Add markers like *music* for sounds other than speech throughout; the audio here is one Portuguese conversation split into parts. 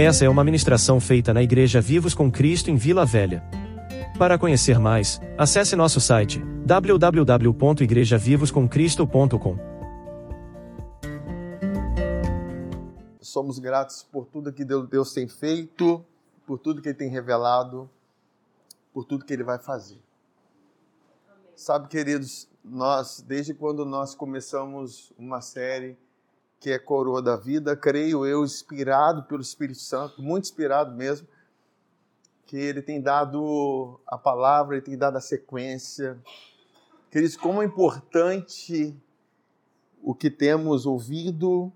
Essa é uma ministração feita na Igreja Vivos com Cristo em Vila Velha. Para conhecer mais, acesse nosso site www.igrejavivoscomcristo.com. Somos gratos por tudo que Deus tem feito, por tudo que Ele tem revelado, por tudo que Ele vai fazer. Sabe, queridos, nós, desde quando nós começamos uma série que é Coroa da Vida, creio eu, inspirado pelo Espírito Santo, muito inspirado mesmo, que ele tem dado a palavra, ele tem dado a sequência. Queridos, como é importante o que temos ouvido,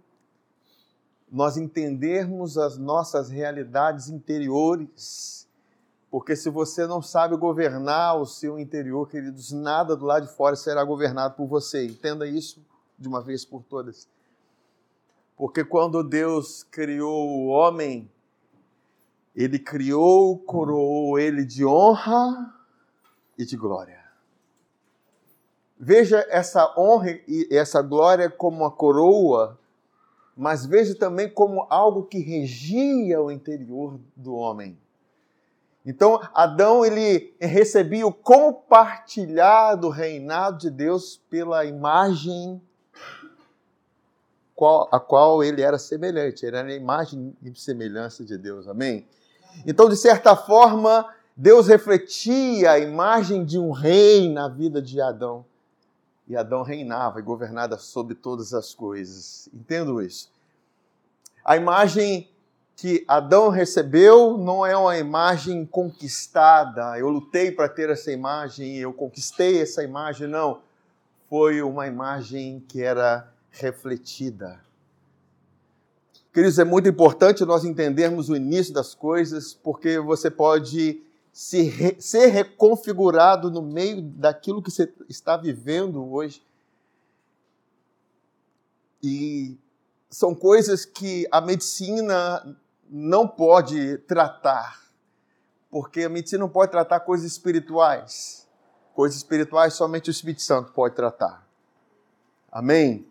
nós entendermos as nossas realidades interiores, porque se você não sabe governar o seu interior, queridos, nada do lado de fora será governado por você. Entenda isso de uma vez por todas. Porque quando Deus criou o homem, ele criou, coroou ele de honra e de glória. Veja essa honra e essa glória como uma coroa, mas veja também como algo que regia o interior do homem. Então, Adão ele recebia o compartilhado reinado de Deus pela imagem qual, a qual ele era semelhante, ele era a imagem e semelhança de Deus, amém? Então, de certa forma, Deus refletia a imagem de um rei na vida de Adão. E Adão reinava e governava sobre todas as coisas. Entendo isso. A imagem que Adão recebeu não é uma imagem conquistada. Eu lutei para ter essa imagem, eu conquistei essa imagem, não. Foi uma imagem que era refletida. Queridos, é muito importante nós entendermos o início das coisas, porque você pode se re, ser reconfigurado no meio daquilo que você está vivendo hoje. E são coisas que a medicina não pode tratar, porque a medicina não pode tratar coisas espirituais. Coisas espirituais somente o Espírito Santo pode tratar. Amém?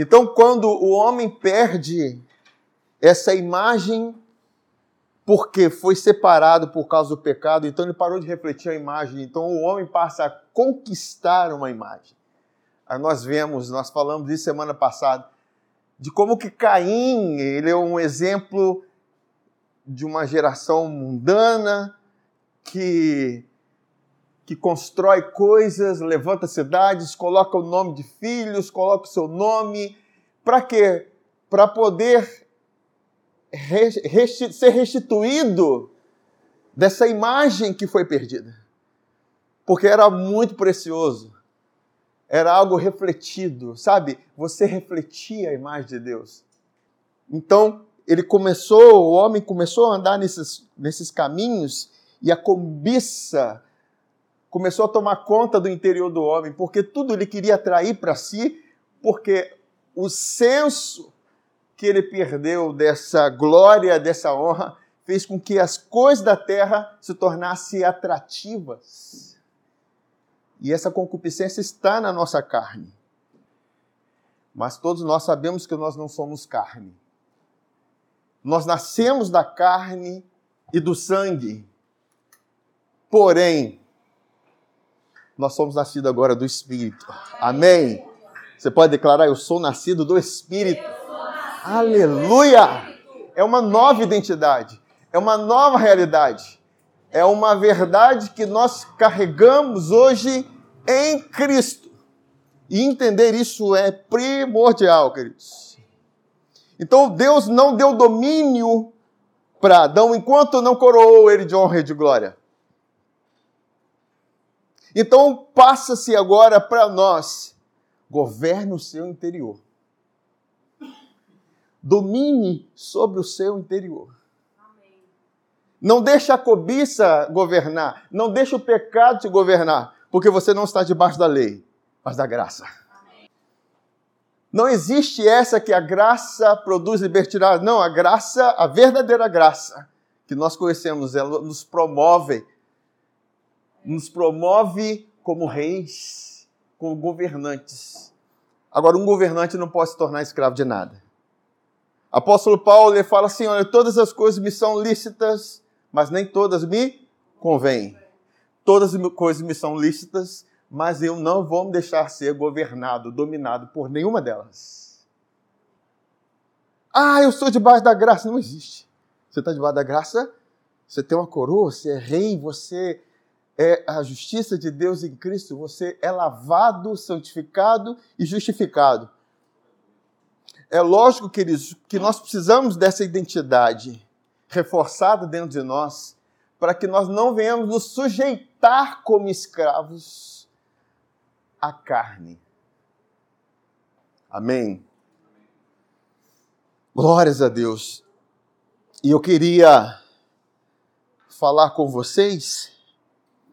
Então, quando o homem perde essa imagem, porque foi separado por causa do pecado, então ele parou de refletir a imagem. Então, o homem passa a conquistar uma imagem. Aí nós vemos, nós falamos isso semana passada, de como que Caim, ele é um exemplo de uma geração mundana que que constrói coisas, levanta cidades, coloca o nome de filhos, coloca o seu nome. Para quê? Para poder resti ser restituído dessa imagem que foi perdida. Porque era muito precioso. Era algo refletido, sabe? Você refletia a imagem de Deus. Então, ele começou, o homem começou a andar nesses, nesses caminhos e a cobiça começou a tomar conta do interior do homem, porque tudo ele queria atrair para si, porque o senso que ele perdeu dessa glória, dessa honra, fez com que as coisas da terra se tornassem atrativas. E essa concupiscência está na nossa carne. Mas todos nós sabemos que nós não somos carne. Nós nascemos da carne e do sangue. Porém, nós somos nascidos agora do Espírito. Amém? Você pode declarar: Eu sou nascido do Espírito. Aleluia! É uma nova identidade, é uma nova realidade, é uma verdade que nós carregamos hoje em Cristo. E entender isso é primordial, queridos. Então Deus não deu domínio para Adão enquanto não coroou ele de honra e de glória. Então passa-se agora para nós. Governe o seu interior. Domine sobre o seu interior. Não deixe a cobiça governar. Não deixe o pecado te governar. Porque você não está debaixo da lei, mas da graça. Não existe essa que a graça produz libertinagem. Não, a graça, a verdadeira graça que nós conhecemos, ela nos promove nos promove como reis, como governantes. Agora, um governante não pode se tornar escravo de nada. Apóstolo Paulo ele fala assim: olha, todas as coisas me são lícitas, mas nem todas me convêm. Todas as coisas me são lícitas, mas eu não vou me deixar ser governado, dominado por nenhuma delas. Ah, eu sou debaixo da graça. Não existe. Você está debaixo da graça, você tem uma coroa, você é rei, você é a justiça de Deus em Cristo, você é lavado, santificado e justificado. É lógico, queridos, que nós precisamos dessa identidade reforçada dentro de nós, para que nós não venhamos nos sujeitar como escravos à carne. Amém? Glórias a Deus. E eu queria falar com vocês,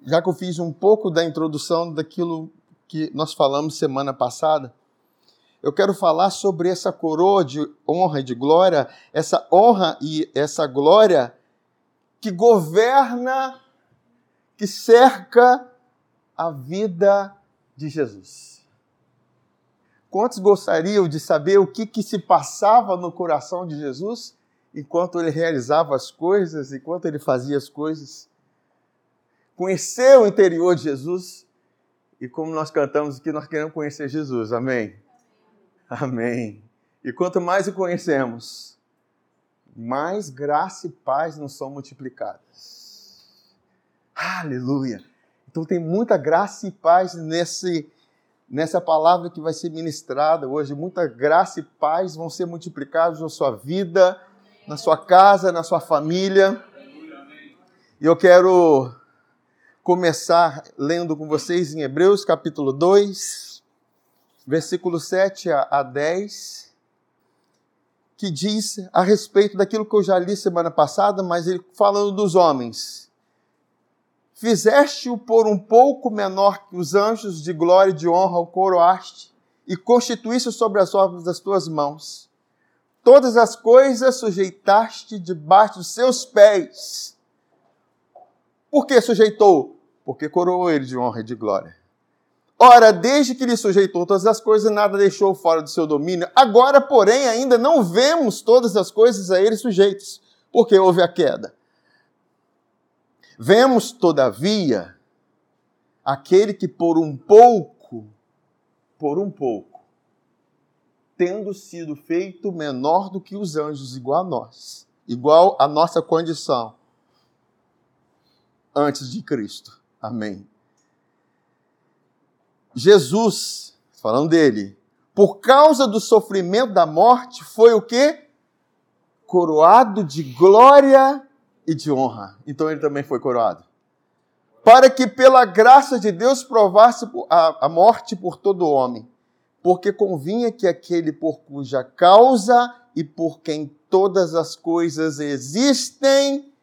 já que eu fiz um pouco da introdução daquilo que nós falamos semana passada, eu quero falar sobre essa coroa de honra e de glória, essa honra e essa glória que governa, que cerca a vida de Jesus. Quantos gostariam de saber o que, que se passava no coração de Jesus enquanto ele realizava as coisas, enquanto ele fazia as coisas. Conhecer o interior de Jesus e como nós cantamos aqui, nós queremos conhecer Jesus. Amém? Amém. E quanto mais o conhecemos, mais graça e paz nos são multiplicadas. Aleluia! Então tem muita graça e paz nesse, nessa palavra que vai ser ministrada hoje. Muita graça e paz vão ser multiplicados na sua vida, na sua casa, na sua família. E eu quero começar lendo com vocês em Hebreus capítulo 2, versículo 7 a 10, que diz a respeito daquilo que eu já li semana passada, mas ele falando dos homens. Fizeste-o por um pouco menor que os anjos, de glória e de honra o coroaste, e constituíste sobre as obras das tuas mãos todas as coisas sujeitaste debaixo dos seus pés. Por que sujeitou? Porque coroou ele de honra e de glória. Ora, desde que lhe sujeitou todas as coisas, nada deixou fora do seu domínio. Agora, porém, ainda não vemos todas as coisas a ele sujeitas, porque houve a queda. Vemos, todavia, aquele que por um pouco, por um pouco, tendo sido feito menor do que os anjos, igual a nós, igual a nossa condição antes de Cristo. Amém. Jesus, falando dele, por causa do sofrimento da morte, foi o que? Coroado de glória e de honra. Então ele também foi coroado. Para que pela graça de Deus provasse a, morte por todo homem porque convinha que aquele por cuja causa e por quem todas as coisas existem,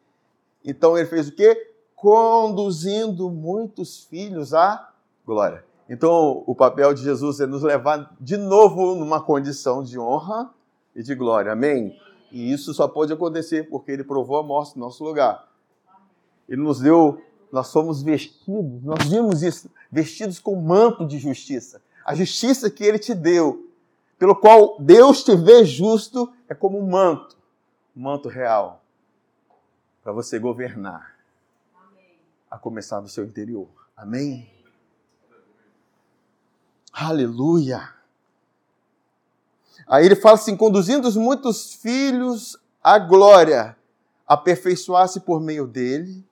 então ele fez o quê? Conduzindo muitos filhos à glória. Então, o papel de Jesus é nos levar de novo numa condição de honra e de glória. Amém? E isso só pode acontecer porque ele provou a morte no nosso lugar. Ele nos deu, nós somos vestidos, nós vimos isso, vestidos com manto de justiça. A justiça que ele te deu, pelo qual Deus te vê justo, é como um manto, um manto real, para você governar. A começar no seu interior. Amém? Aleluia! Aí ele fala assim: conduzindo os muitos filhos à glória, aperfeiçoar-se por meio dele,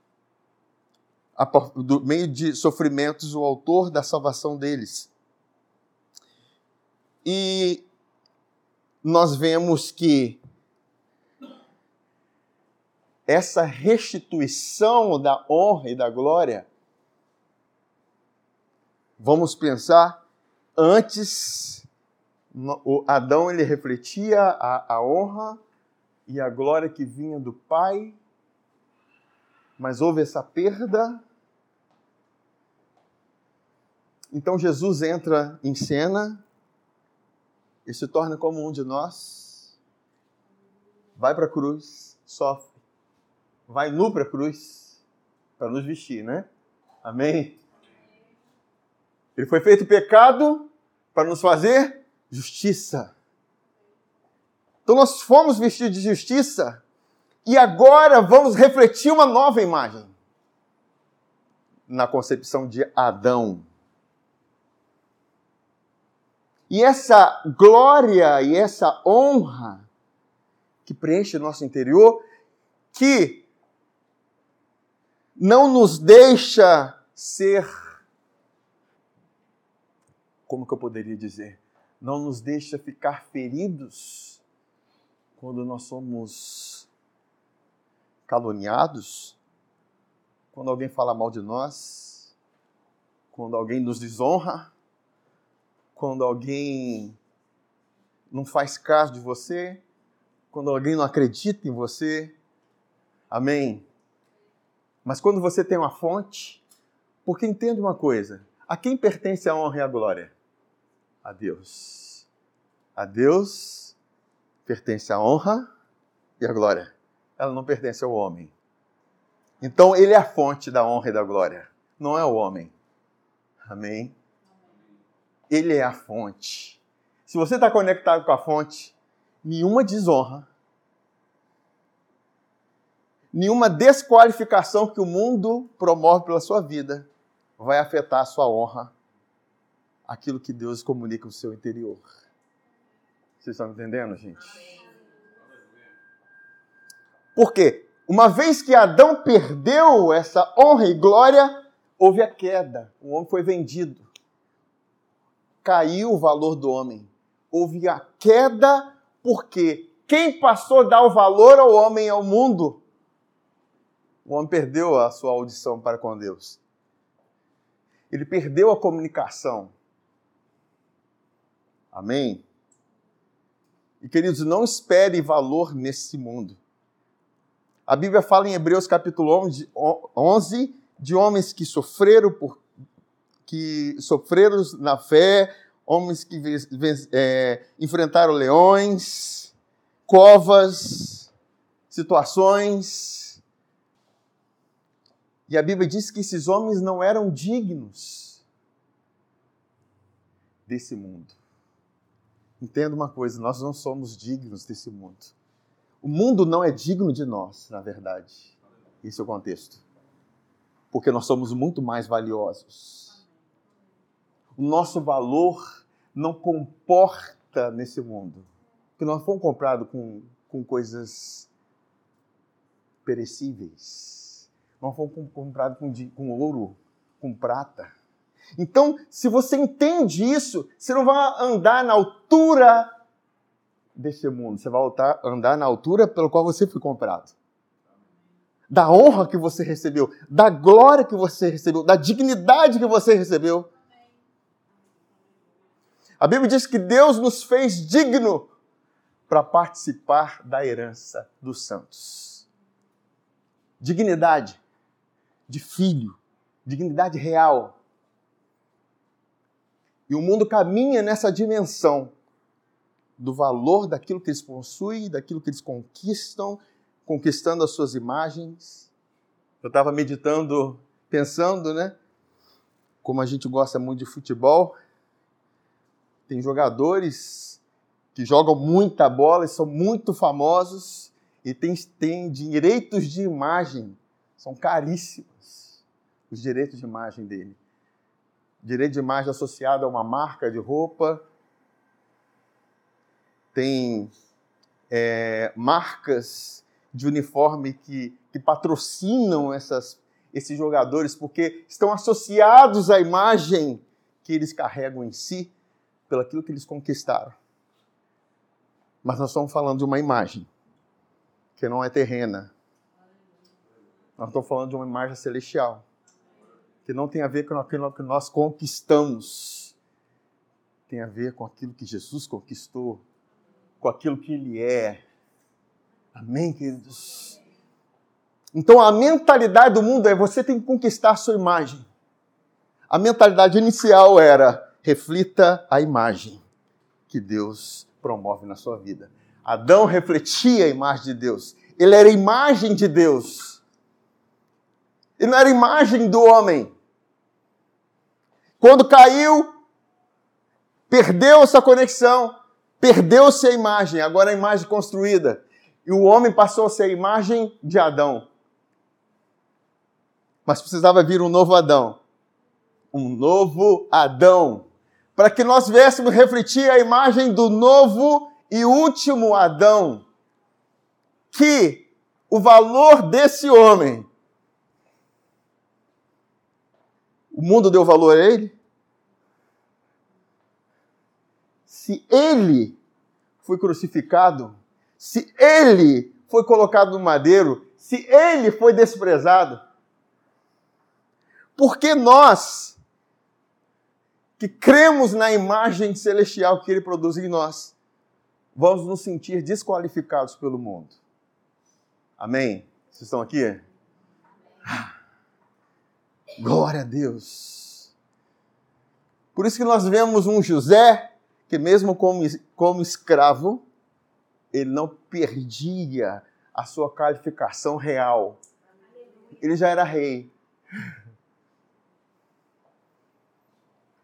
do meio de sofrimentos, o autor da salvação deles. E nós vemos que essa restituição da honra e da glória, vamos pensar, antes o Adão ele refletia a, a honra e a glória que vinha do Pai, mas houve essa perda. Então Jesus entra em cena e se torna como um de nós, vai para a cruz, sofre, vai nu para a cruz para nos vestir, né? Amém? Ele foi feito pecado para nos fazer justiça. Então nós fomos vestidos de justiça e agora vamos refletir uma nova imagem na concepção de Adão. E essa glória e essa honra que preenche o nosso interior, que não nos deixa ser. Como que eu poderia dizer? Não nos deixa ficar feridos quando nós somos caluniados, quando alguém fala mal de nós, quando alguém nos desonra, quando alguém não faz caso de você, quando alguém não acredita em você. Amém? Mas quando você tem uma fonte, porque entenda uma coisa: a quem pertence a honra e a glória? A Deus. A Deus pertence a honra e a glória. Ela não pertence ao homem. Então, ele é a fonte da honra e da glória, não é o homem. Amém? Ele é a fonte. Se você está conectado com a fonte, nenhuma desonra, nenhuma desqualificação que o mundo promove pela sua vida vai afetar a sua honra, aquilo que Deus comunica no seu interior. Vocês estão entendendo, gente? Por quê? Uma vez que Adão perdeu essa honra e glória, houve a queda. O homem foi vendido caiu o valor do homem. Houve a queda, porque quem passou a dar o valor ao homem ao mundo? O homem perdeu a sua audição para com Deus. Ele perdeu a comunicação. Amém? E queridos, não espere valor nesse mundo. A Bíblia fala em Hebreus capítulo 11 de homens que sofreram por que sofreram na fé, homens que é, enfrentaram leões, covas, situações. E a Bíblia diz que esses homens não eram dignos desse mundo. Entenda uma coisa, nós não somos dignos desse mundo. O mundo não é digno de nós, na verdade. Esse é o contexto. Porque nós somos muito mais valiosos o nosso valor não comporta nesse mundo. Porque nós fomos comprados com, com coisas perecíveis. Nós fomos comprados com, com ouro, com prata. Então, se você entende isso, você não vai andar na altura desse mundo. Você vai andar na altura pelo qual você foi comprado. Da honra que você recebeu, da glória que você recebeu, da dignidade que você recebeu. A Bíblia diz que Deus nos fez digno para participar da herança dos santos. Dignidade de filho, dignidade real. E o mundo caminha nessa dimensão do valor daquilo que eles possuem, daquilo que eles conquistam, conquistando as suas imagens. Eu estava meditando, pensando, né? Como a gente gosta muito de futebol, tem jogadores que jogam muita bola e são muito famosos e tem, tem direitos de imagem, são caríssimos os direitos de imagem dele. Direito de imagem associado a uma marca de roupa, tem é, marcas de uniforme que, que patrocinam essas, esses jogadores porque estão associados à imagem que eles carregam em si pelo aquilo que eles conquistaram. Mas nós estamos falando de uma imagem que não é terrena. Nós estamos falando de uma imagem celestial que não tem a ver com aquilo que nós conquistamos. Tem a ver com aquilo que Jesus conquistou, com aquilo que Ele é. Amém, queridos? Então a mentalidade do mundo é você tem que conquistar sua imagem. A mentalidade inicial era reflita a imagem que Deus promove na sua vida. Adão refletia a imagem de Deus. Ele era imagem de Deus. Ele não era imagem do homem. Quando caiu, perdeu essa conexão, Perdeu-se a imagem, agora a imagem construída. E o homem passou a ser a imagem de Adão. Mas precisava vir um novo Adão. Um novo Adão. Para que nós viéssemos refletir a imagem do novo e último Adão. Que o valor desse homem. O mundo deu valor a ele? Se ele foi crucificado, se ele foi colocado no madeiro, se ele foi desprezado, porque nós, que cremos na imagem celestial que ele produz em nós, vamos nos sentir desqualificados pelo mundo. Amém? Vocês estão aqui? Glória a Deus. Por isso que nós vemos um José que, mesmo como, como escravo, ele não perdia a sua qualificação real. Ele já era rei.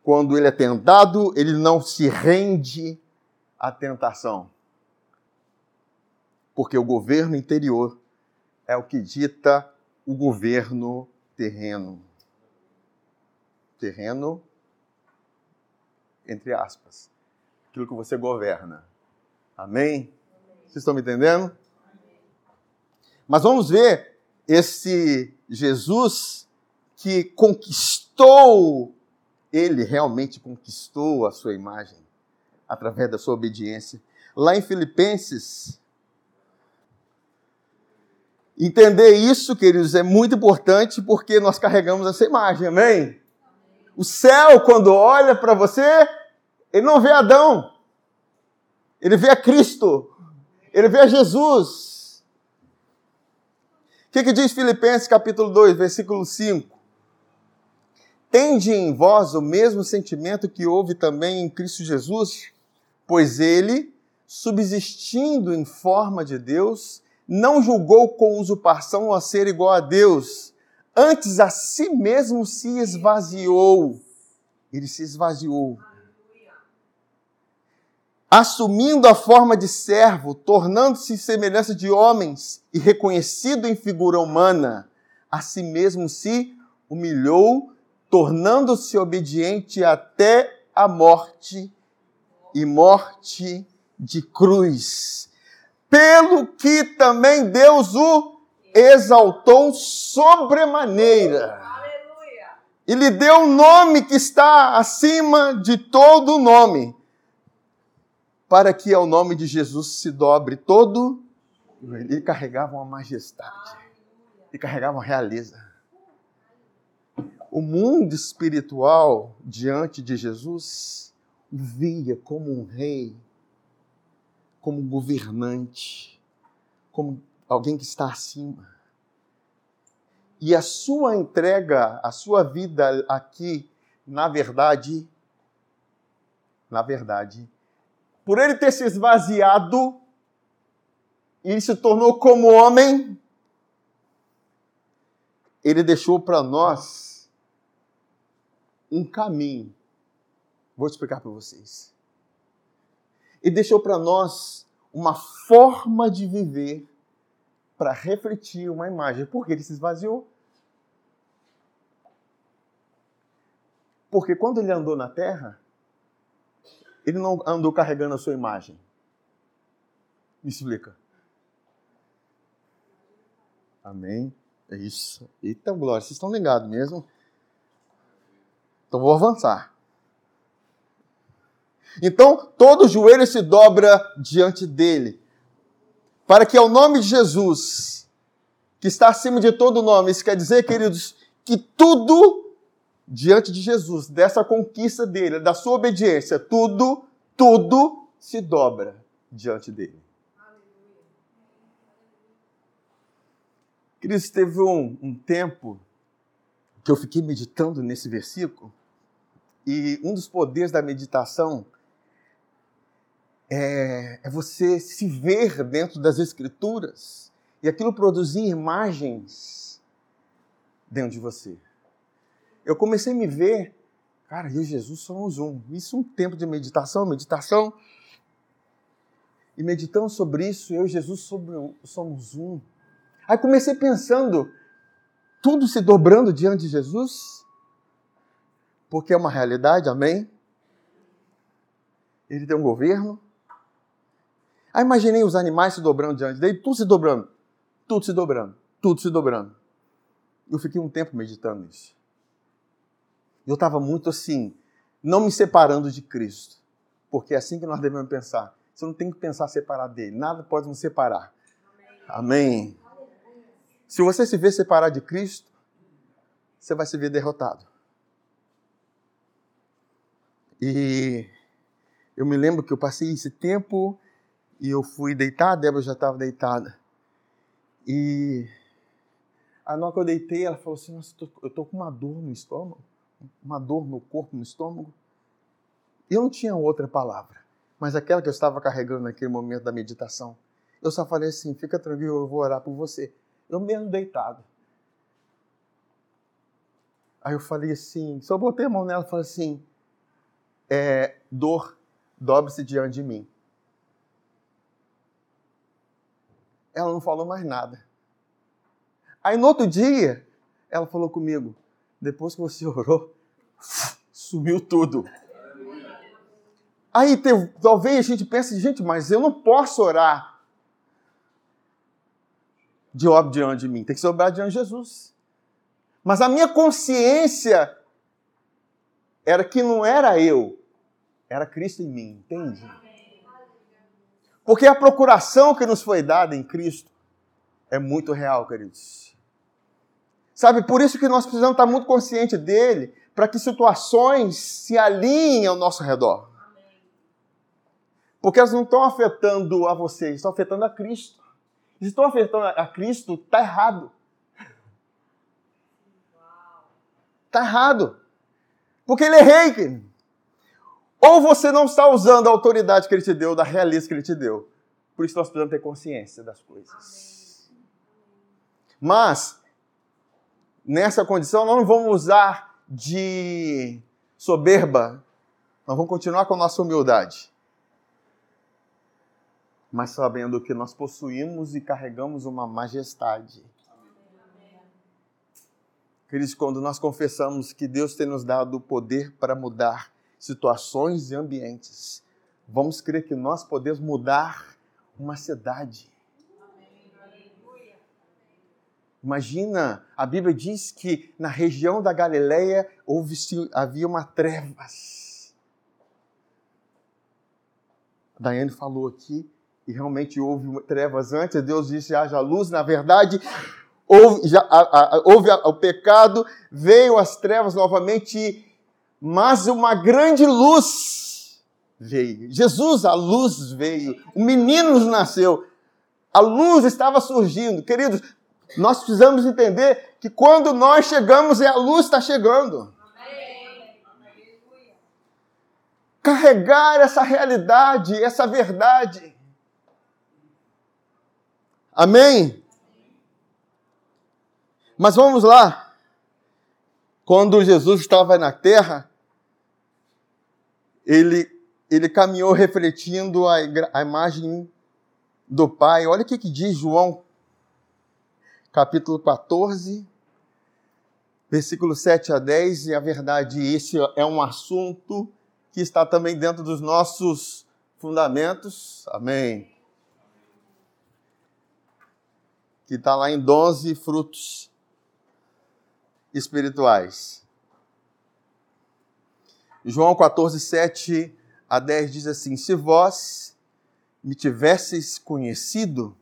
Quando ele é tentado, ele não se rende à tentação. Porque o governo interior é o que dita o governo terreno. Terreno, entre aspas, aquilo que você governa. Amém? Vocês estão me entendendo? Mas vamos ver esse Jesus que conquistou, ele realmente conquistou a sua imagem através da sua obediência. Lá em Filipenses, entender isso, queridos, é muito importante porque nós carregamos essa imagem, amém? O céu, quando olha para você, ele não vê Adão, ele vê a Cristo. Ele vê a Jesus. O que, que diz Filipenses capítulo 2, versículo 5? Tende em vós o mesmo sentimento que houve também em Cristo Jesus, pois ele, subsistindo em forma de Deus, não julgou com usurpação a ser igual a Deus, antes a si mesmo se esvaziou. Ele se esvaziou assumindo a forma de servo, tornando-se semelhança de homens e reconhecido em figura humana, a si mesmo se humilhou, tornando-se obediente até a morte e morte de cruz. Pelo que também Deus o exaltou sobremaneira. E lhe deu um nome que está acima de todo nome para que ao nome de Jesus se dobre todo. Ele carregava uma majestade, ele carregava uma realeza. O mundo espiritual diante de Jesus via como um rei, como um governante, como alguém que está acima. E a sua entrega, a sua vida aqui, na verdade, na verdade, por ele ter se esvaziado e se tornou como homem, ele deixou para nós um caminho. Vou explicar para vocês. Ele deixou para nós uma forma de viver para refletir uma imagem. Porque ele se esvaziou. Porque quando ele andou na terra, ele não andou carregando a sua imagem. Me explica. Amém. É isso. Eita, glória. Vocês estão ligados mesmo? Então vou avançar. Então todo joelho se dobra diante dele, para que ao nome de Jesus, que está acima de todo nome, isso quer dizer, queridos, que tudo diante de Jesus, dessa conquista dele, da sua obediência, tudo, tudo se dobra diante dele. Cristo teve um, um tempo que eu fiquei meditando nesse versículo, e um dos poderes da meditação é, é, você se ver dentro das Escrituras e aquilo produzir imagens dentro de você eu comecei a me ver, cara, eu e Jesus somos um. Isso é um tempo de meditação, meditação. E meditando sobre isso, eu e Jesus somos um. Aí comecei pensando, tudo se dobrando diante de Jesus, porque é uma realidade, amém? Ele tem um governo. Aí imaginei os animais se dobrando diante dele, tudo se dobrando, tudo se dobrando, tudo se dobrando. Eu fiquei um tempo meditando nisso. Eu estava muito assim, não me separando de Cristo, porque é assim que nós devemos pensar. Você não tem que pensar separado dele, nada pode nos separar. Amém. Amém. Se você se vê separar de Cristo, você vai se ver derrotado. E eu me lembro que eu passei esse tempo e eu fui deitar, a Débora já estava deitada. E a hora que eu deitei, ela falou assim: Nossa, eu tô com uma dor no estômago, uma dor no corpo, no estômago. Eu não tinha outra palavra, mas aquela que eu estava carregando naquele momento da meditação. Eu só falei assim: Fica tranquilo, eu vou orar por você. Eu mesmo deitado. Aí eu falei assim, só botei a mão nela e falei assim, é, dor, dobre-se diante de mim. Ela não falou mais nada. Aí no outro dia, ela falou comigo, depois que você orou, sumiu tudo. Aí talvez a gente pense, gente, mas eu não posso orar de óbvio diante de mim, tem que ser orar diante de Jesus. Mas a minha consciência era que não era eu, era Cristo em mim, entende? Porque a procuração que nos foi dada em Cristo é muito real, queridos. Sabe, por isso que nós precisamos estar muito conscientes dele, para que situações se alinhem ao nosso redor. Porque elas não estão afetando a vocês, estão afetando a Cristo. Se estão afetando a Cristo, está errado. Está errado. Porque ele é rei. Ou você não está usando a autoridade que ele te deu, da realeza que ele te deu. Por isso nós precisamos ter consciência das coisas. Mas, nessa condição, nós não vamos usar de soberba. Nós vamos continuar com a nossa humildade. Mas sabendo que nós possuímos e carregamos uma majestade. Queridos, quando nós confessamos que Deus tem nos dado o poder para mudar situações e ambientes, vamos crer que nós podemos mudar uma cidade. Imagina, a Bíblia diz que na região da Galileia houve, havia uma trevas. A Daiane falou aqui, e realmente houve trevas antes, Deus disse, haja luz. Na verdade, houve, já, a, a, houve a, o pecado, veio as trevas novamente, mas uma grande luz veio. Jesus, a luz veio. O menino nasceu. A luz estava surgindo. Queridos, nós precisamos entender que quando nós chegamos, é a luz está chegando. Carregar essa realidade, essa verdade. Amém? Mas vamos lá. Quando Jesus estava na terra, ele, ele caminhou refletindo a, a imagem do Pai. Olha o que, que diz João, capítulo 14, versículo 7 a 10. E a verdade, esse é um assunto que está também dentro dos nossos fundamentos. Amém. Que está lá em 12 frutos espirituais. João 14, 7 a 10 diz assim: Se vós me tivesseis conhecido,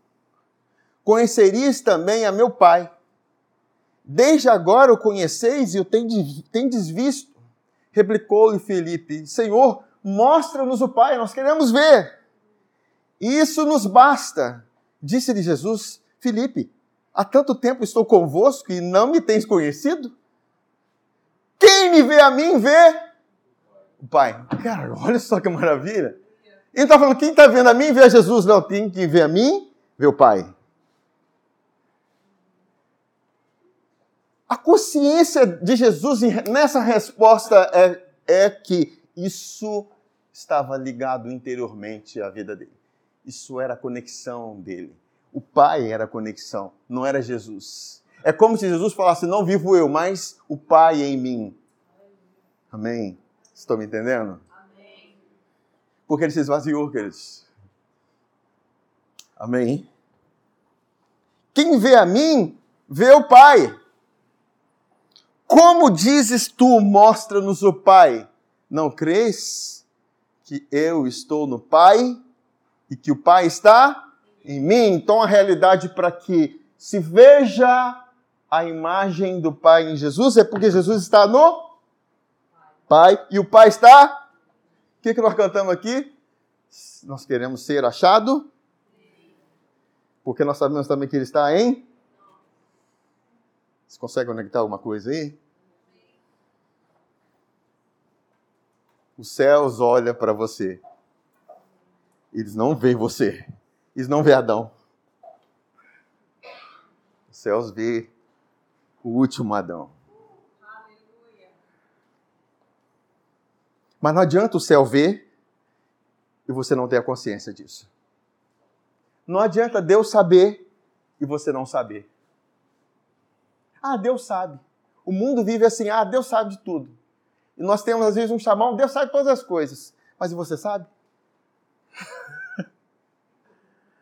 conhecerias também a meu Pai. Desde agora o conheceis e o tendes visto. Replicou-lhe Felipe: Senhor, mostra-nos o Pai, nós queremos ver. Isso nos basta. Disse-lhe Jesus: Felipe, Há tanto tempo estou convosco e não me tens conhecido? Quem me vê a mim, vê o Pai. Cara, *laughs* olha só que maravilha. Ele está falando, quem está vendo a mim, vê a Jesus. Não, tem que ver a mim, vê o Pai. A consciência de Jesus nessa resposta é, é que isso estava ligado interiormente à vida dele. Isso era a conexão dele. O Pai era a conexão, não era Jesus. É como se Jesus falasse: Não vivo eu, mas o Pai em mim. Amém? Estão me entendendo? Amém. Porque ele se esvaziou, queridos. Amém? Quem vê a mim, vê o Pai. Como dizes tu, mostra-nos o Pai? Não crês que eu estou no Pai e que o Pai está em mim? Então a realidade para que se veja a imagem do Pai em Jesus é porque Jesus está no Pai e o Pai está. O que, que nós cantamos aqui? Nós queremos ser achado, porque nós sabemos também que Ele está em. Você consegue conectar alguma coisa aí? Os céus olham para você. Eles não veem você. Eles não veem Adão. Os céus vê o último Adão. Mas não adianta o céu ver e você não ter a consciência disso. Não adianta Deus saber e você não saber. Ah, Deus sabe. O mundo vive assim, ah, Deus sabe de tudo. E nós temos, às vezes, um chamão, Deus sabe todas as coisas. Mas você sabe? *laughs*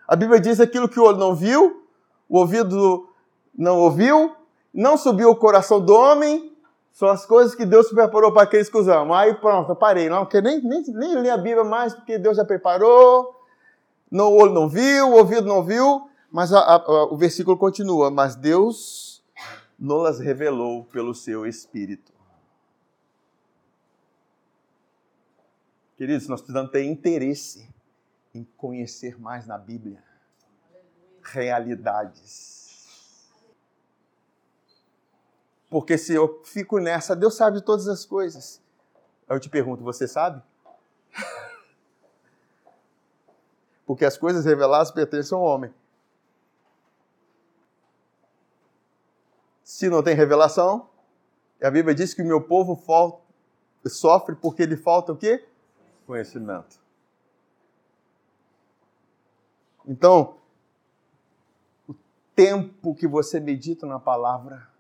A Bíblia diz aquilo que o olho não viu, o ouvido não ouviu, não subiu o coração do homem, são as coisas que Deus preparou para aqueles que os amam. Aí pronto, parei. Não, porque nem, nem, nem li a Bíblia mais, porque Deus já preparou. O olho não viu, o ouvido não viu, mas a, a, o versículo continua. Mas Deus nos revelou pelo seu Espírito. Queridos, nós precisamos ter interesse em conhecer mais na Bíblia realidades. Porque se eu fico nessa, Deus sabe de todas as coisas. Aí eu te pergunto, você sabe? *laughs* Porque as coisas reveladas pertencem ao homem. Se não tem revelação, a Bíblia diz que o meu povo sofre porque lhe falta o quê? conhecimento. Então, o tempo que você medita na palavra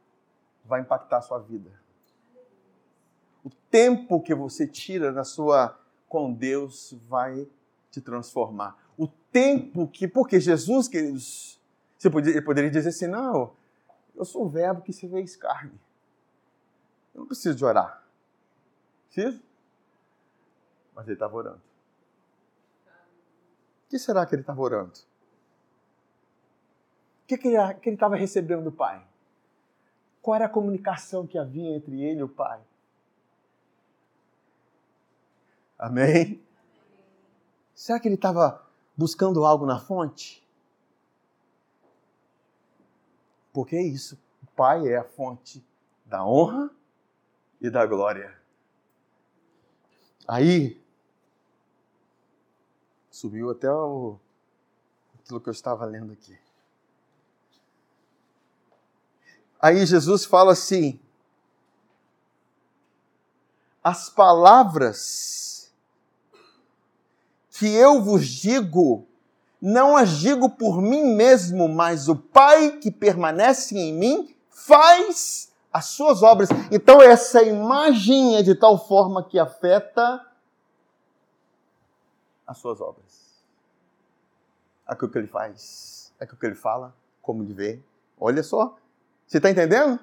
vai impactar a sua vida. O tempo que você tira na sua com Deus vai te transformar. O tempo que, porque Jesus, queridos, você poderia, poderia dizer assim: não, eu sou o verbo que se fez carne. Eu não preciso de orar. Preciso? mas ele estava orando. O que será que ele estava orando? O que, que ele estava recebendo do Pai? Qual era a comunicação que havia entre ele e o Pai? Amém? Será que ele estava buscando algo na fonte? Porque é isso. O Pai é a fonte da honra e da glória. Aí, Subiu até o, aquilo que eu estava lendo aqui. Aí Jesus fala assim: as palavras que eu vos digo, não as digo por mim mesmo, mas o Pai que permanece em mim faz as suas obras. Então, essa imagem é de tal forma que afeta as suas obras. Aquilo que ele faz, aquilo que ele fala, como ele vê. Olha só. Você está entendendo?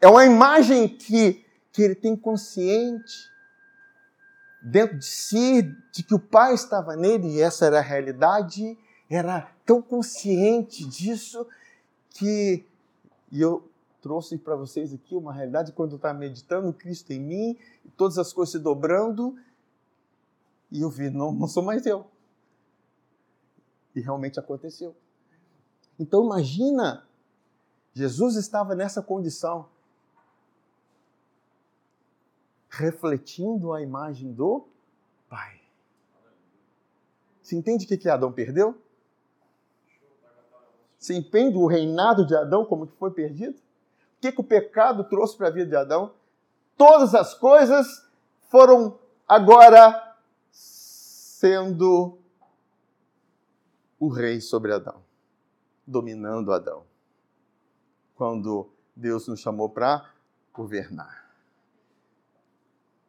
É uma imagem que, que ele tem consciente dentro de si de que o Pai estava nele e essa era a realidade. Era tão consciente disso que e eu trouxe para vocês aqui uma realidade quando eu estava meditando Cristo em mim, todas as coisas se dobrando e eu vi, não, não sou mais eu. E realmente aconteceu. Então imagina, Jesus estava nessa condição, refletindo a imagem do Pai. Você entende o que, que Adão perdeu? Você entende o reinado de Adão como que foi perdido? O que, que o pecado trouxe para a vida de Adão? Todas as coisas foram agora sendo o rei sobre Adão, dominando Adão. Quando Deus nos chamou para governar.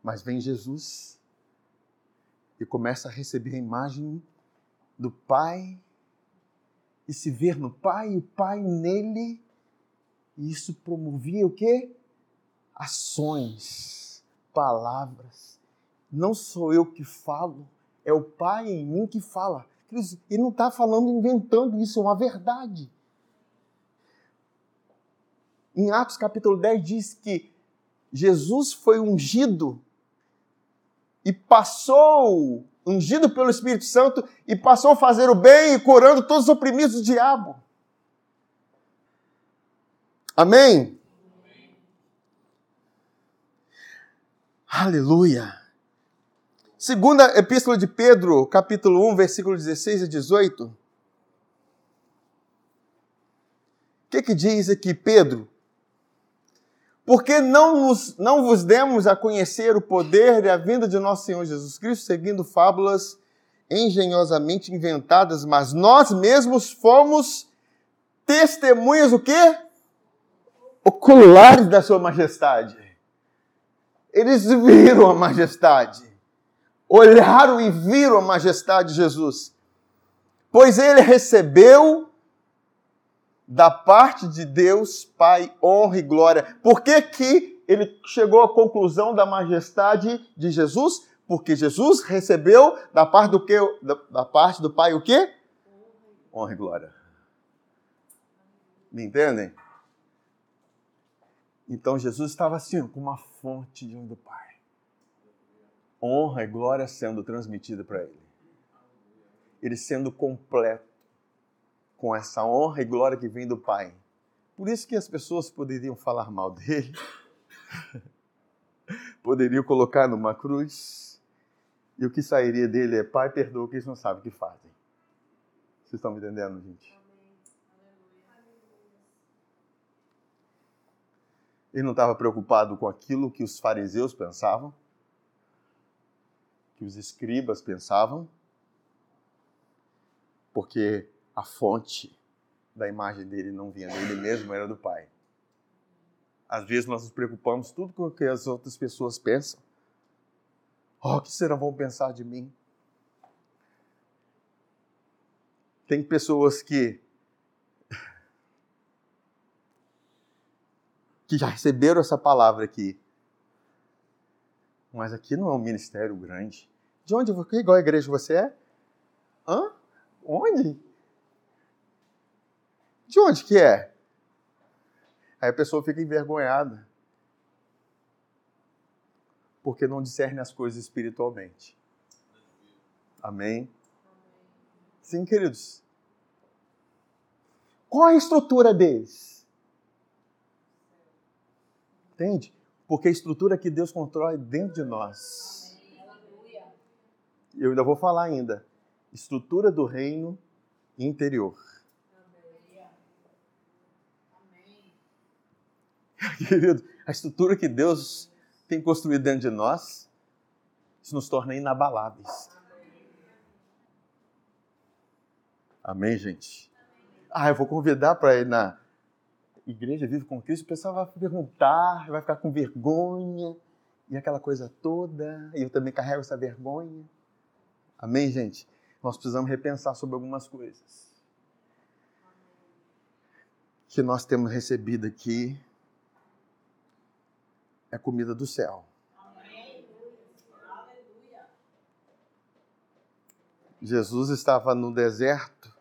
Mas vem Jesus e começa a receber a imagem do Pai e se ver no Pai e o Pai nele. E isso promovia o quê? Ações, palavras. Não sou eu que falo, é o Pai em mim que fala. Ele não está falando inventando isso, é uma verdade. Em Atos capítulo 10 diz que Jesus foi ungido e passou, ungido pelo Espírito Santo, e passou a fazer o bem e curando todos os oprimidos do diabo. Amém? Aleluia. Segunda Epístola de Pedro, capítulo 1, versículo 16 a 18. O que, que diz aqui Pedro? Porque não, nos, não vos demos a conhecer o poder e a vinda de nosso Senhor Jesus Cristo, seguindo fábulas engenhosamente inventadas, mas nós mesmos fomos testemunhas o quê? Oculares da sua majestade. Eles viram a majestade. Olharam e viram a majestade de Jesus. Pois ele recebeu da parte de Deus, Pai, honra e glória. Por que, que ele chegou à conclusão da majestade de Jesus? Porque Jesus recebeu da parte do que da, da parte do Pai o quê? Honra e glória. Me entendem? Então Jesus estava assim, com uma fonte de um do Pai. Honra e glória sendo transmitida para ele. Ele sendo completo com essa honra e glória que vem do Pai. Por isso que as pessoas poderiam falar mal dele, *laughs* poderiam colocar numa cruz, e o que sairia dele é: Pai, perdoa que eles não sabem o que fazem. Vocês estão me entendendo, gente? Ele não estava preocupado com aquilo que os fariseus pensavam, que os escribas pensavam, porque a fonte da imagem dele não vinha dele mesmo, era do Pai. Às vezes nós nos preocupamos tudo com o que as outras pessoas pensam. Oh, o que serão vão pensar de mim? Tem pessoas que *laughs* que já receberam essa palavra aqui. Mas aqui não é um ministério grande. De onde, igual a igreja você é? Hã? Onde? De onde que é? Aí a pessoa fica envergonhada. Porque não discerne as coisas espiritualmente. Amém? Sim, queridos. Qual a estrutura deles? Entende? Porque a estrutura que Deus controla é dentro de nós. Eu ainda vou falar ainda. Estrutura do reino interior. *laughs* Querido, a estrutura que Deus tem construído dentro de nós, isso nos torna inabaláveis. Amém, gente? Ah, eu vou convidar para ir na Igreja Vive com Cristo, o pessoal vai perguntar, vai ficar com vergonha, e aquela coisa toda, e eu também carrego essa vergonha. Amém, gente? Nós precisamos repensar sobre algumas coisas que nós temos recebido aqui é comida do céu. Jesus estava no deserto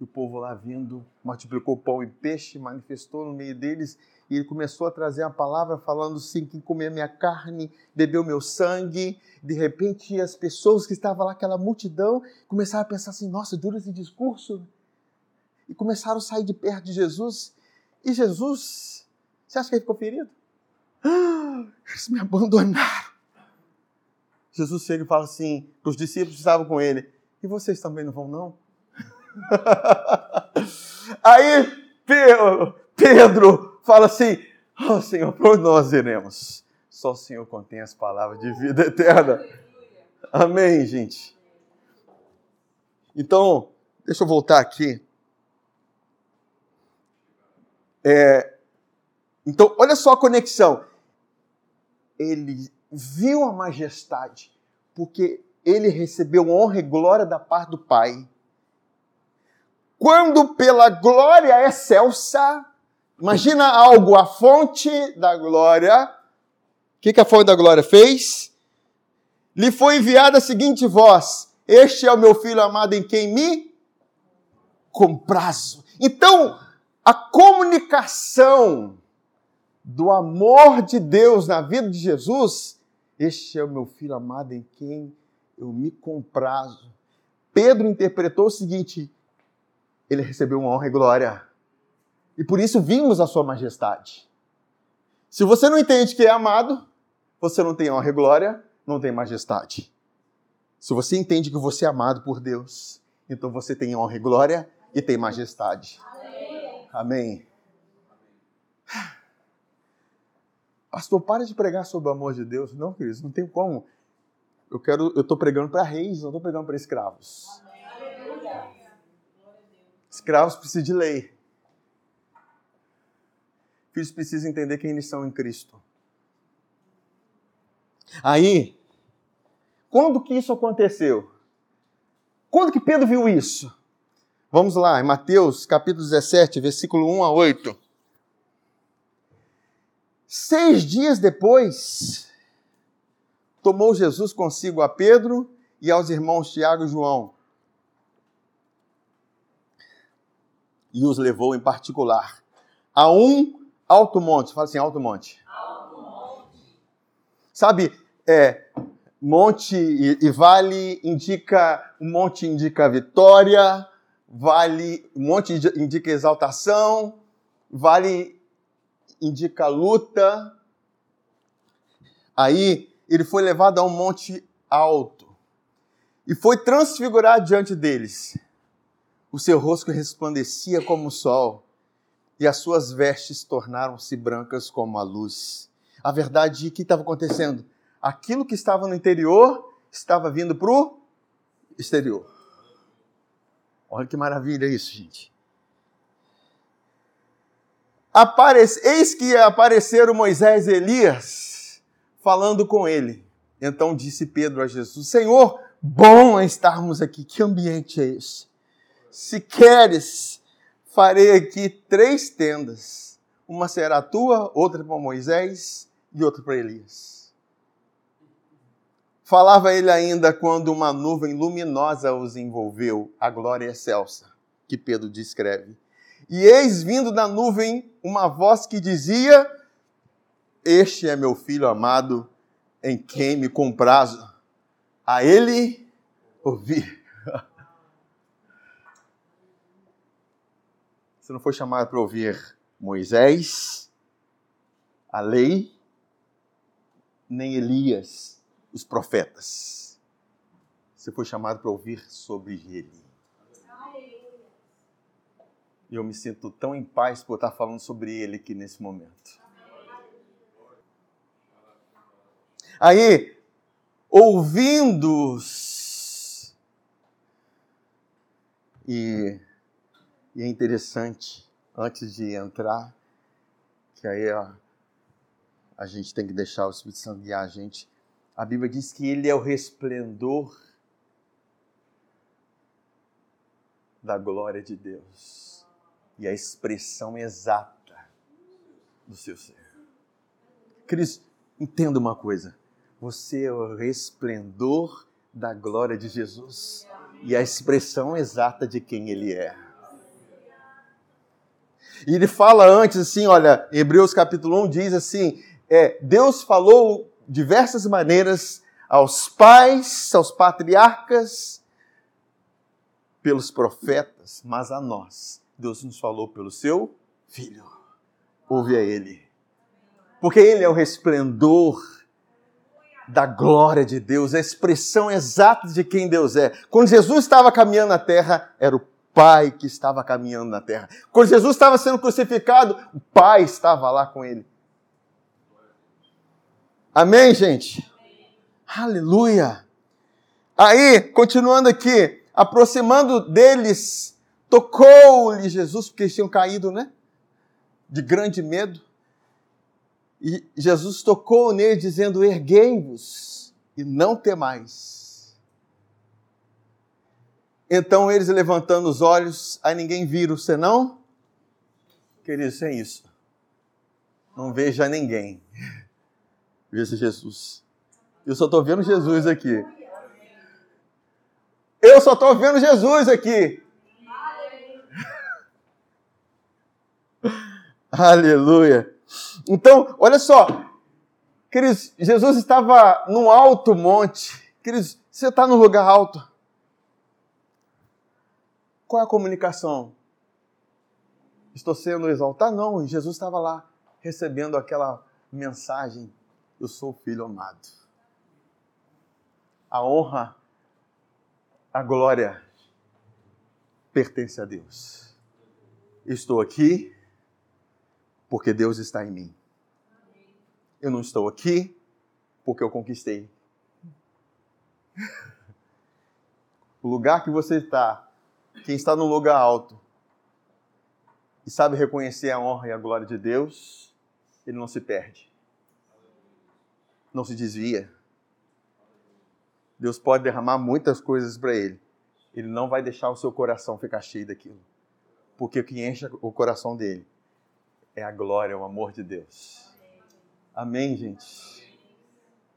e o povo lá vindo multiplicou pão e peixe, manifestou no meio deles e ele começou a trazer a palavra falando assim: quem comer minha carne, bebeu meu sangue. De repente, as pessoas que estavam lá, aquela multidão, começaram a pensar assim: nossa, duro esse discurso. E começaram a sair de perto de Jesus. E Jesus, você acha que ele ficou ferido? *gasps* eles me abandonaram. Jesus chega e fala assim para os discípulos que estavam com ele: E vocês também não vão, não? *laughs* Aí Pedro fala assim: oh, Senhor, para onde nós iremos? Só o Senhor contém as palavras de vida eterna. Amém, gente. Então, deixa eu voltar aqui. É, então, olha só a conexão. Ele viu a majestade, porque ele recebeu honra e glória da parte do Pai. Quando pela glória excelsa, imagina algo, a fonte da glória. O que, que a fonte da glória fez? Lhe foi enviada a seguinte voz: Este é o meu filho amado em quem me comprazo. Então, a comunicação do amor de Deus na vida de Jesus, este é o meu filho amado em quem eu me comprazo. Pedro interpretou o seguinte: ele recebeu uma honra e glória. E por isso vimos a sua majestade. Se você não entende que é amado, você não tem honra e glória, não tem majestade. Se você entende que você é amado por Deus, então você tem honra e glória e tem majestade. Amém. Pastor, para de pregar sobre o amor de Deus. Não, queridos, não tem como. Eu quero, eu estou pregando para reis, não estou pregando para escravos. Escravos precisam de lei. Filhos precisam entender quem eles são em Cristo. Aí, quando que isso aconteceu? Quando que Pedro viu isso? Vamos lá, em Mateus capítulo 17, versículo 1 a 8. Seis dias depois, tomou Jesus consigo a Pedro e aos irmãos Tiago e João e os levou em particular a um alto monte. Fala assim, alto monte. Sabe, é, monte e, e, vale indica, um monte indica vitória, vale, um monte indica exaltação, vale indica luta. Aí ele foi levado a um monte alto e foi transfigurado diante deles. O seu rosto resplandecia como o sol e as suas vestes tornaram-se brancas como a luz. A verdade, o que estava acontecendo? Aquilo que estava no interior estava vindo para o exterior. Olha que maravilha isso, gente. Aparece, eis que apareceram Moisés e Elias falando com ele. Então disse Pedro a Jesus: Senhor, bom é estarmos aqui. Que ambiente é esse? Se queres, farei aqui três tendas. Uma será tua, outra para Moisés e outra para Elias. Falava ele ainda quando uma nuvem luminosa os envolveu, a glória excelsa, que Pedro descreve. E eis vindo da nuvem uma voz que dizia: Este é meu filho amado, em quem me comprazo. A ele ouvir. *laughs* Você não foi chamado para ouvir Moisés, a lei, nem Elias os profetas. Você foi chamado para ouvir sobre ele. E eu me sinto tão em paz por estar falando sobre ele aqui nesse momento. Aí, ouvindo-os, e, e, é interessante, antes de entrar, que aí ó, a gente tem que deixar o Espírito Santo guiar a gente. A Bíblia diz que ele é o resplendor da glória de Deus e a expressão exata do seu ser. Cristo, entenda uma coisa: você é o resplendor da glória de Jesus e a expressão exata de quem ele é. E ele fala antes assim, olha, Hebreus capítulo 1 diz assim: é, Deus falou diversas maneiras aos pais, aos patriarcas, pelos profetas, mas a nós, Deus nos falou pelo seu Filho. Ouve a Ele. Porque Ele é o resplendor da glória de Deus, a expressão exata de quem Deus é. Quando Jesus estava caminhando na terra, era o Pai que estava caminhando na terra. Quando Jesus estava sendo crucificado, o Pai estava lá com ele. Amém, gente? Aleluia! Aí, continuando aqui, aproximando deles, tocou-lhe Jesus, porque eles tinham caído, né? De grande medo. E Jesus tocou nele, dizendo: Erguei-vos e não temais. Então eles levantando os olhos, aí ninguém viram, senão, queridos, é isso. Não veja ninguém. Veja Jesus. Eu só estou vendo Jesus aqui. Eu só estou vendo Jesus aqui. Aleluia. Então, olha só. Jesus estava num alto monte. Você está num lugar alto. Qual é a comunicação? Estou sendo exaltado? Não, Jesus estava lá recebendo aquela mensagem: Eu sou o filho amado. A honra a glória pertence a Deus. Estou aqui porque Deus está em mim. Eu não estou aqui porque eu conquistei. O lugar que você está, quem está no lugar alto e sabe reconhecer a honra e a glória de Deus, ele não se perde, não se desvia Deus pode derramar muitas coisas para ele. Ele não vai deixar o seu coração ficar cheio daquilo. Porque o que enche o coração dele é a glória, o amor de Deus. Amém, gente?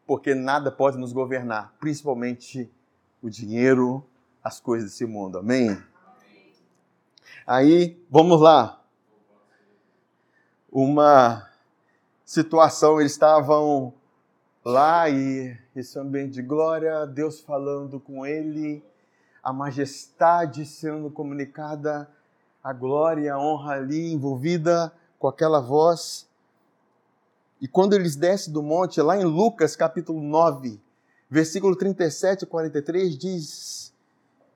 Porque nada pode nos governar, principalmente o dinheiro, as coisas desse mundo. Amém? Aí, vamos lá. Uma situação, eles estavam lá e esse ambiente de glória, Deus falando com ele, a majestade sendo comunicada, a glória e a honra ali envolvida com aquela voz. E quando eles descem do monte, lá em Lucas capítulo 9, versículo 37 e 43, diz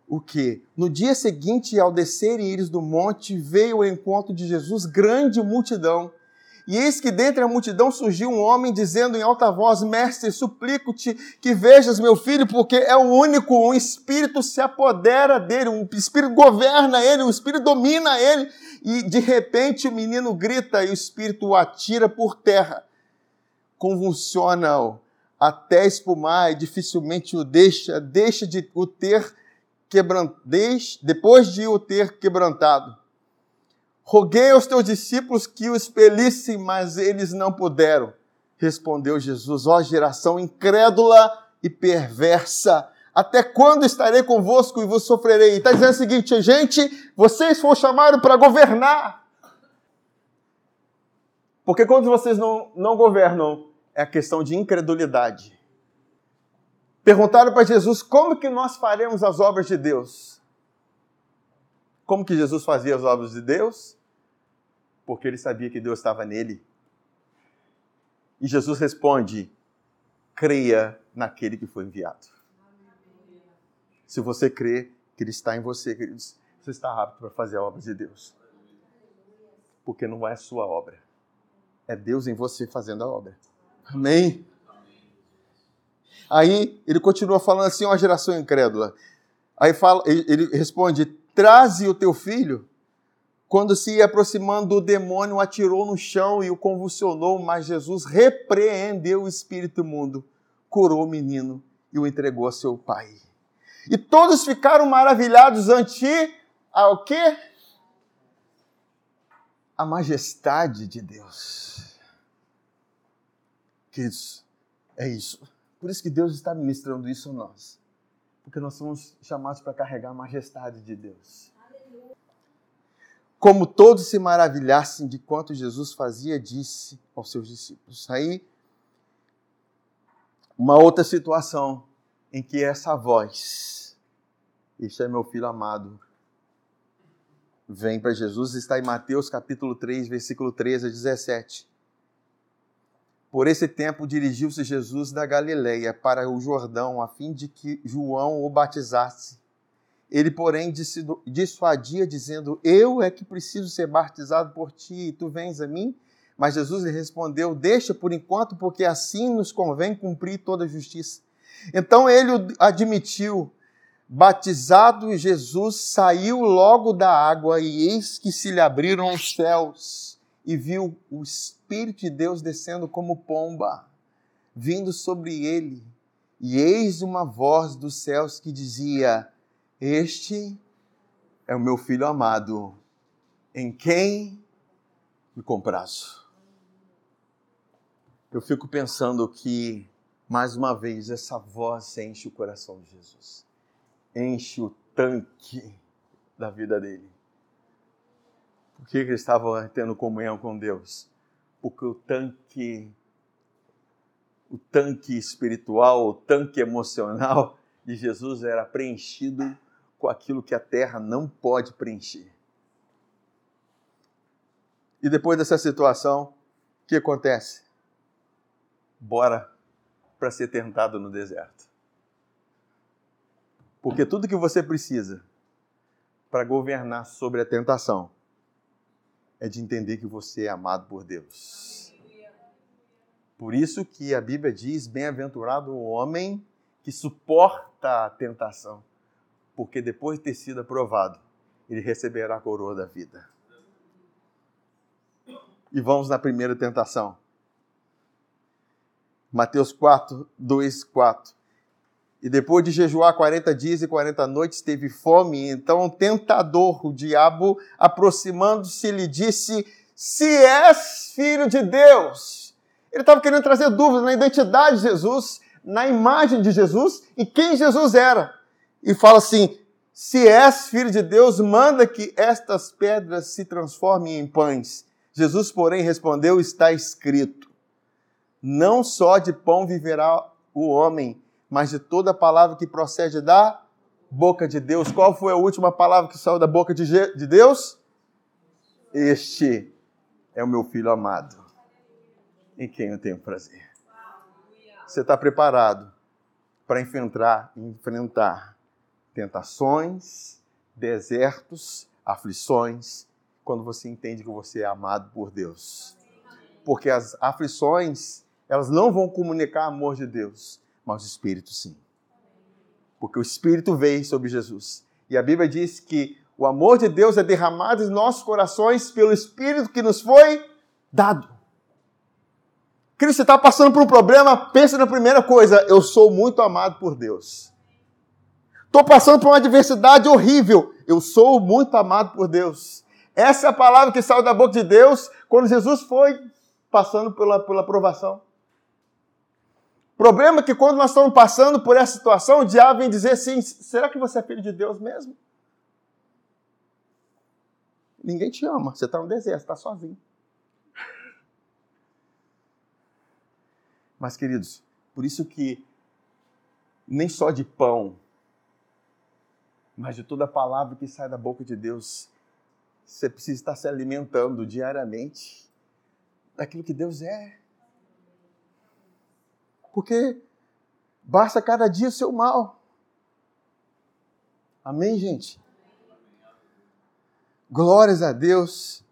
o que? No dia seguinte, ao descerem eles do monte, veio ao encontro de Jesus grande multidão e eis que dentre a multidão surgiu um homem dizendo em alta voz: Mestre, suplico-te que vejas meu filho, porque é o único, um espírito se apodera dele, um espírito governa ele, um espírito domina ele. E de repente o menino grita e o espírito o atira por terra, convulsiona-o até espumar e dificilmente o deixa, deixa de o ter quebrantado, depois de o ter quebrantado. Roguei aos teus discípulos que o expelissem, mas eles não puderam. Respondeu Jesus: Ó geração incrédula e perversa, até quando estarei convosco e vos sofrerei? Está dizendo o seguinte, gente, vocês foram chamados para governar. Porque quando vocês não, não governam, é a questão de incredulidade. Perguntaram para Jesus como que nós faremos as obras de Deus. Como que Jesus fazia as obras de Deus? Porque ele sabia que Deus estava nele. E Jesus responde: creia naquele que foi enviado. Se você crê que ele está em você, queridos, você está apto para fazer a obra de Deus. Porque não é sua obra. É Deus em você fazendo a obra. Amém? Aí ele continua falando assim, uma geração incrédula. Aí fala, ele responde: Traze o teu filho. Quando se ia aproximando, o demônio atirou no chão e o convulsionou, mas Jesus repreendeu o espírito imundo, curou o menino e o entregou a seu pai. E todos ficaram maravilhados ante ao quê? A majestade de Deus. Queridos, é isso. Por isso que Deus está ministrando isso a nós porque nós somos chamados para carregar a majestade de Deus. Como todos se maravilhassem de quanto Jesus fazia, disse aos seus discípulos. Aí, uma outra situação em que essa voz, este é meu filho amado, vem para Jesus, está em Mateus capítulo 3, versículo 13 a 17. Por esse tempo dirigiu-se Jesus da Galileia para o Jordão, a fim de que João o batizasse. Ele, porém, dissuadia, dizendo: Eu é que preciso ser batizado por ti, e tu vens a mim? Mas Jesus lhe respondeu: Deixa por enquanto, porque assim nos convém cumprir toda a justiça. Então ele admitiu, batizado Jesus saiu logo da água e eis que se lhe abriram os céus e viu o Espírito de Deus descendo como pomba, vindo sobre ele. E eis uma voz dos céus que dizia: Este é o meu filho amado, em quem me comprazo. Eu fico pensando que, mais uma vez, essa voz enche o coração de Jesus enche o tanque da vida dele. Por que ele estava tendo comunhão com Deus? Porque o tanque, o tanque espiritual, o tanque emocional de Jesus era preenchido com aquilo que a terra não pode preencher. E depois dessa situação, o que acontece? Bora para ser tentado no deserto. Porque tudo que você precisa para governar sobre a tentação é de entender que você é amado por Deus. Por isso que a Bíblia diz: bem-aventurado o homem que suporta a tentação, porque depois de ter sido aprovado, ele receberá a coroa da vida. E vamos na primeira tentação. Mateus 4, 2, 4. E depois de jejuar 40 dias e 40 noites, teve fome. Então o tentador, o diabo, aproximando-se, lhe disse: Se és filho de Deus. Ele estava querendo trazer dúvidas na identidade de Jesus, na imagem de Jesus e quem Jesus era. E fala assim: Se és filho de Deus, manda que estas pedras se transformem em pães. Jesus, porém, respondeu: Está escrito: Não só de pão viverá o homem mas de toda palavra que procede da boca de Deus. Qual foi a última palavra que saiu da boca de, de Deus? Este é o meu filho amado, em quem eu tenho prazer. Você está preparado para enfrentar, enfrentar tentações, desertos, aflições, quando você entende que você é amado por Deus. Porque as aflições, elas não vão comunicar amor de Deus, mas o Espírito sim. Porque o Espírito veio sobre Jesus. E a Bíblia diz que o amor de Deus é derramado em nossos corações pelo Espírito que nos foi dado. Cristo está passando por um problema, pensa na primeira coisa: eu sou muito amado por Deus. Estou passando por uma adversidade horrível, eu sou muito amado por Deus. Essa é a palavra que saiu da boca de Deus quando Jesus foi passando pela, pela provação problema é que quando nós estamos passando por essa situação, o diabo vem dizer assim: será que você é filho de Deus mesmo? Ninguém te ama, você está no deserto, está sozinho. Mas, queridos, por isso que nem só de pão, mas de toda a palavra que sai da boca de Deus, você precisa estar se alimentando diariamente daquilo que Deus é. Porque basta cada dia o seu mal. Amém, gente? Glórias a Deus.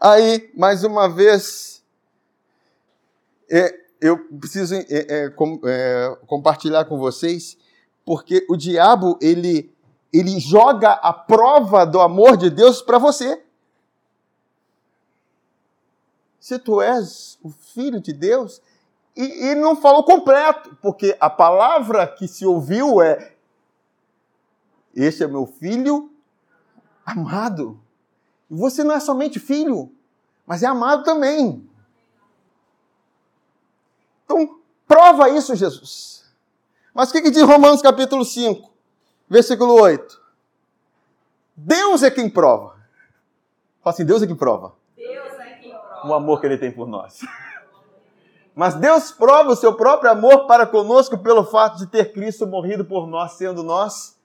Aí, mais uma vez, é, eu preciso é, é, com, é, compartilhar com vocês, porque o diabo ele ele joga a prova do amor de Deus para você se tu és o filho de Deus, e, e não falou completo, porque a palavra que se ouviu é: Este é meu filho amado. E você não é somente filho, mas é amado também. Então, prova isso, Jesus. Mas o que, que diz Romanos capítulo 5, versículo 8? Deus é quem prova. Fala assim, Deus é quem prova o amor que ele tem por nós. *laughs* Mas Deus prova o seu próprio amor para conosco pelo fato de ter Cristo morrido por nós, sendo nós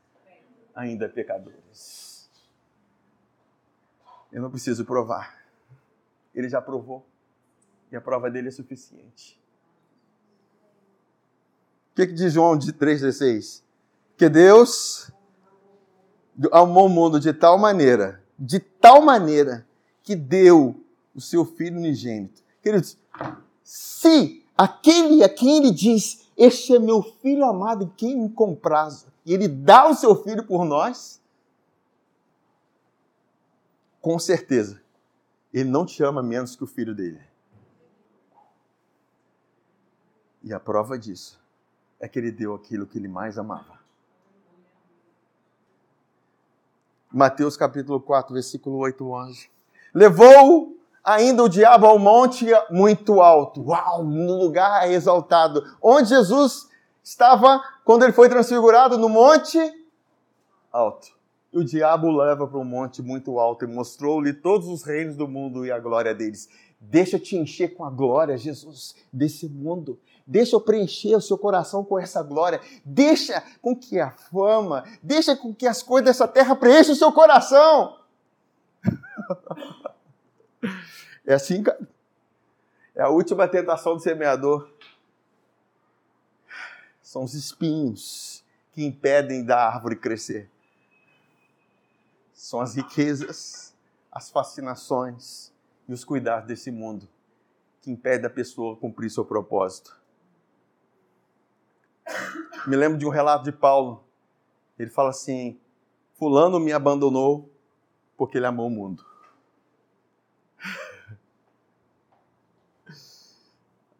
ainda pecadores. Eu não preciso provar. Ele já provou. E a prova dele é suficiente. O que, que diz João 3,16? Que Deus amou o mundo de tal maneira, de tal maneira, que deu o seu filho unigênito. Queridos, se aquele a quem ele diz, Este é meu filho amado em quem me comprazo. E ele dá o seu filho por nós. Com certeza, ele não te ama menos que o filho dele. E a prova disso é que ele deu aquilo que ele mais amava. Mateus capítulo 4, versículo 8, 11. Levou ainda o diabo ao monte muito alto, uau, no lugar exaltado, onde Jesus estava quando ele foi transfigurado no monte alto. E o diabo o leva para um monte muito alto e mostrou-lhe todos os reinos do mundo e a glória deles. Deixa te encher com a glória, Jesus, desse mundo. Deixa eu preencher o seu coração com essa glória. Deixa com que a fama, deixa com que as coisas dessa terra preencham o seu coração. *laughs* É assim, cara. É a última tentação do semeador. São os espinhos que impedem da árvore crescer. São as riquezas, as fascinações e os cuidados desse mundo que impedem a pessoa cumprir seu propósito. Me lembro de um relato de Paulo. Ele fala assim: Fulano me abandonou porque ele amou o mundo.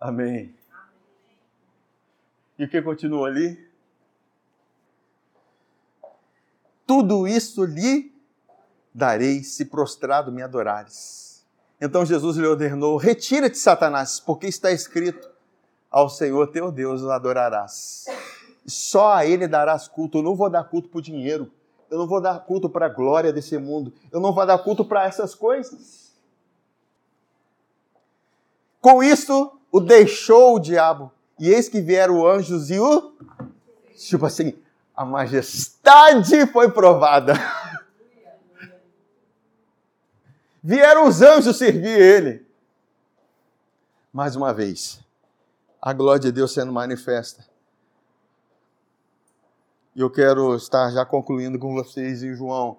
Amém. E o que continua ali? Tudo isso lhe darei se prostrado me adorares. Então Jesus lhe ordenou: Retira-te, Satanás, porque está escrito: Ao Senhor teu Deus o adorarás. Só a Ele darás culto. Eu não vou dar culto por dinheiro. Eu não vou dar culto para a glória desse mundo. Eu não vou dar culto para essas coisas. Com isso, o deixou o diabo. E eis que vieram anjos e o. Tipo assim, a majestade foi provada. *laughs* Vieram os anjos servir ele. Mais uma vez, a glória de Deus sendo manifesta. E eu quero estar já concluindo com vocês em João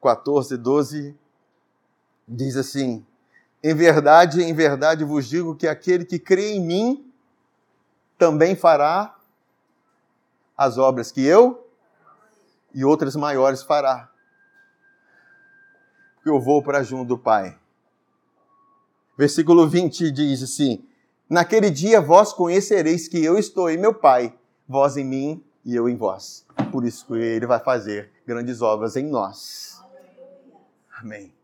14, 12. Diz assim: em verdade, em verdade vos digo que aquele que crê em mim também fará as obras que eu e outras maiores fará. Eu vou para junto do Pai. Versículo 20 diz assim: Naquele dia vós conhecereis que eu estou em meu Pai, vós em mim e eu em vós. Por isso que ele vai fazer grandes obras em nós. Amém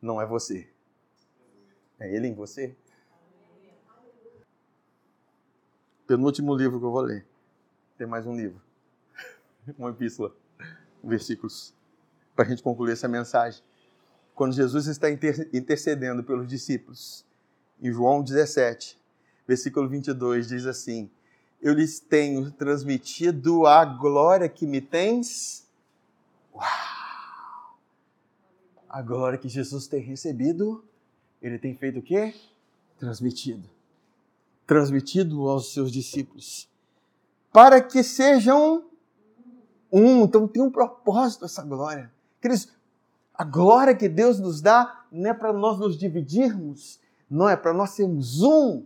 não é você. É ele em você. Penúltimo livro que eu vou ler. Tem mais um livro. Uma epístola. Versículos. Para a gente concluir essa mensagem. Quando Jesus está intercedendo pelos discípulos, em João 17, versículo 22, diz assim: Eu lhes tenho transmitido a glória que me tens. Uau! A glória que Jesus tem recebido, ele tem feito o quê? Transmitido. Transmitido aos seus discípulos. Para que sejam um. Então tem um propósito essa glória. Queridos, a glória que Deus nos dá não é para nós nos dividirmos, não é para nós sermos um.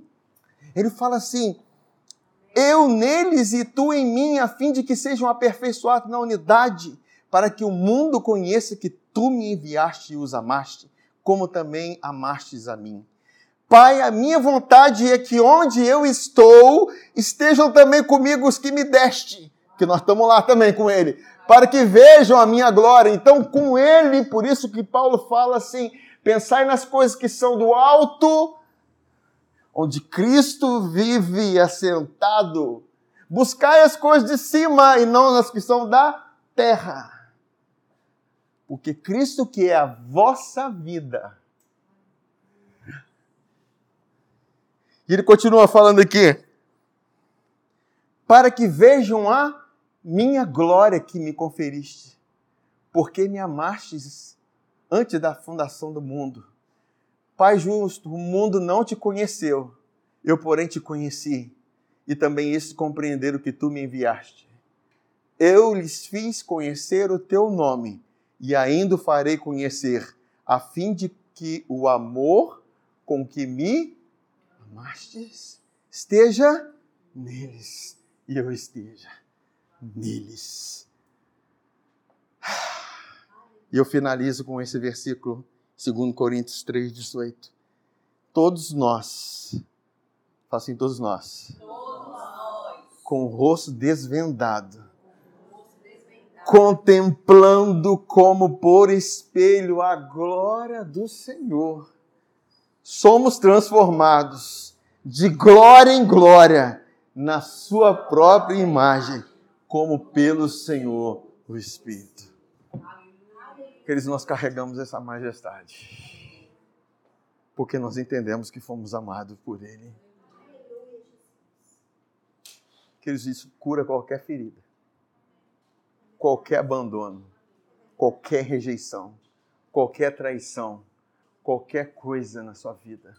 Ele fala assim: eu neles e tu em mim, a fim de que sejam aperfeiçoados na unidade, para que o mundo conheça que tu me enviaste e os amaste, como também amastes a mim. Pai, a minha vontade é que onde eu estou, estejam também comigo os que me deste, que nós estamos lá também com ele, para que vejam a minha glória. Então, com ele, por isso que Paulo fala assim: pensai nas coisas que são do alto, onde Cristo vive assentado. Buscai as coisas de cima e não as que são da terra porque Cristo, que é a vossa vida. E ele continua falando aqui: para que vejam a minha glória que me conferiste, porque me amastes antes da fundação do mundo. Pai justo, o mundo não te conheceu, eu, porém, te conheci, e também estes compreenderam que tu me enviaste. Eu lhes fiz conhecer o teu nome e ainda o farei conhecer, a fim de que o amor com que me amastes esteja neles e eu esteja neles. E eu finalizo com esse versículo, 2 Coríntios 3,18. Todos nós, fala assim, todos nós, todos nós. com o rosto desvendado, contemplando como por espelho a glória do Senhor, somos transformados de glória em glória na Sua própria imagem, como pelo Senhor o Espírito. Queridos, nós carregamos essa majestade. Porque nós entendemos que fomos amados por Ele. Queridos, isso cura qualquer ferida, qualquer abandono, qualquer rejeição, qualquer traição, qualquer coisa na sua vida.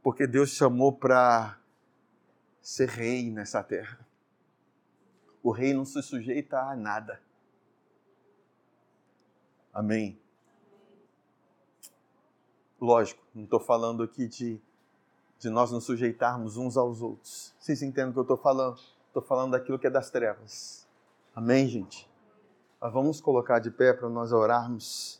Porque Deus chamou para ser rei nessa terra. O rei não se sujeita a nada. Amém. Lógico, não estou falando aqui de, de nós nos sujeitarmos uns aos outros. Vocês entendem o que eu estou falando? Estou falando daquilo que é das trevas. Amém, gente? Mas vamos colocar de pé para nós orarmos.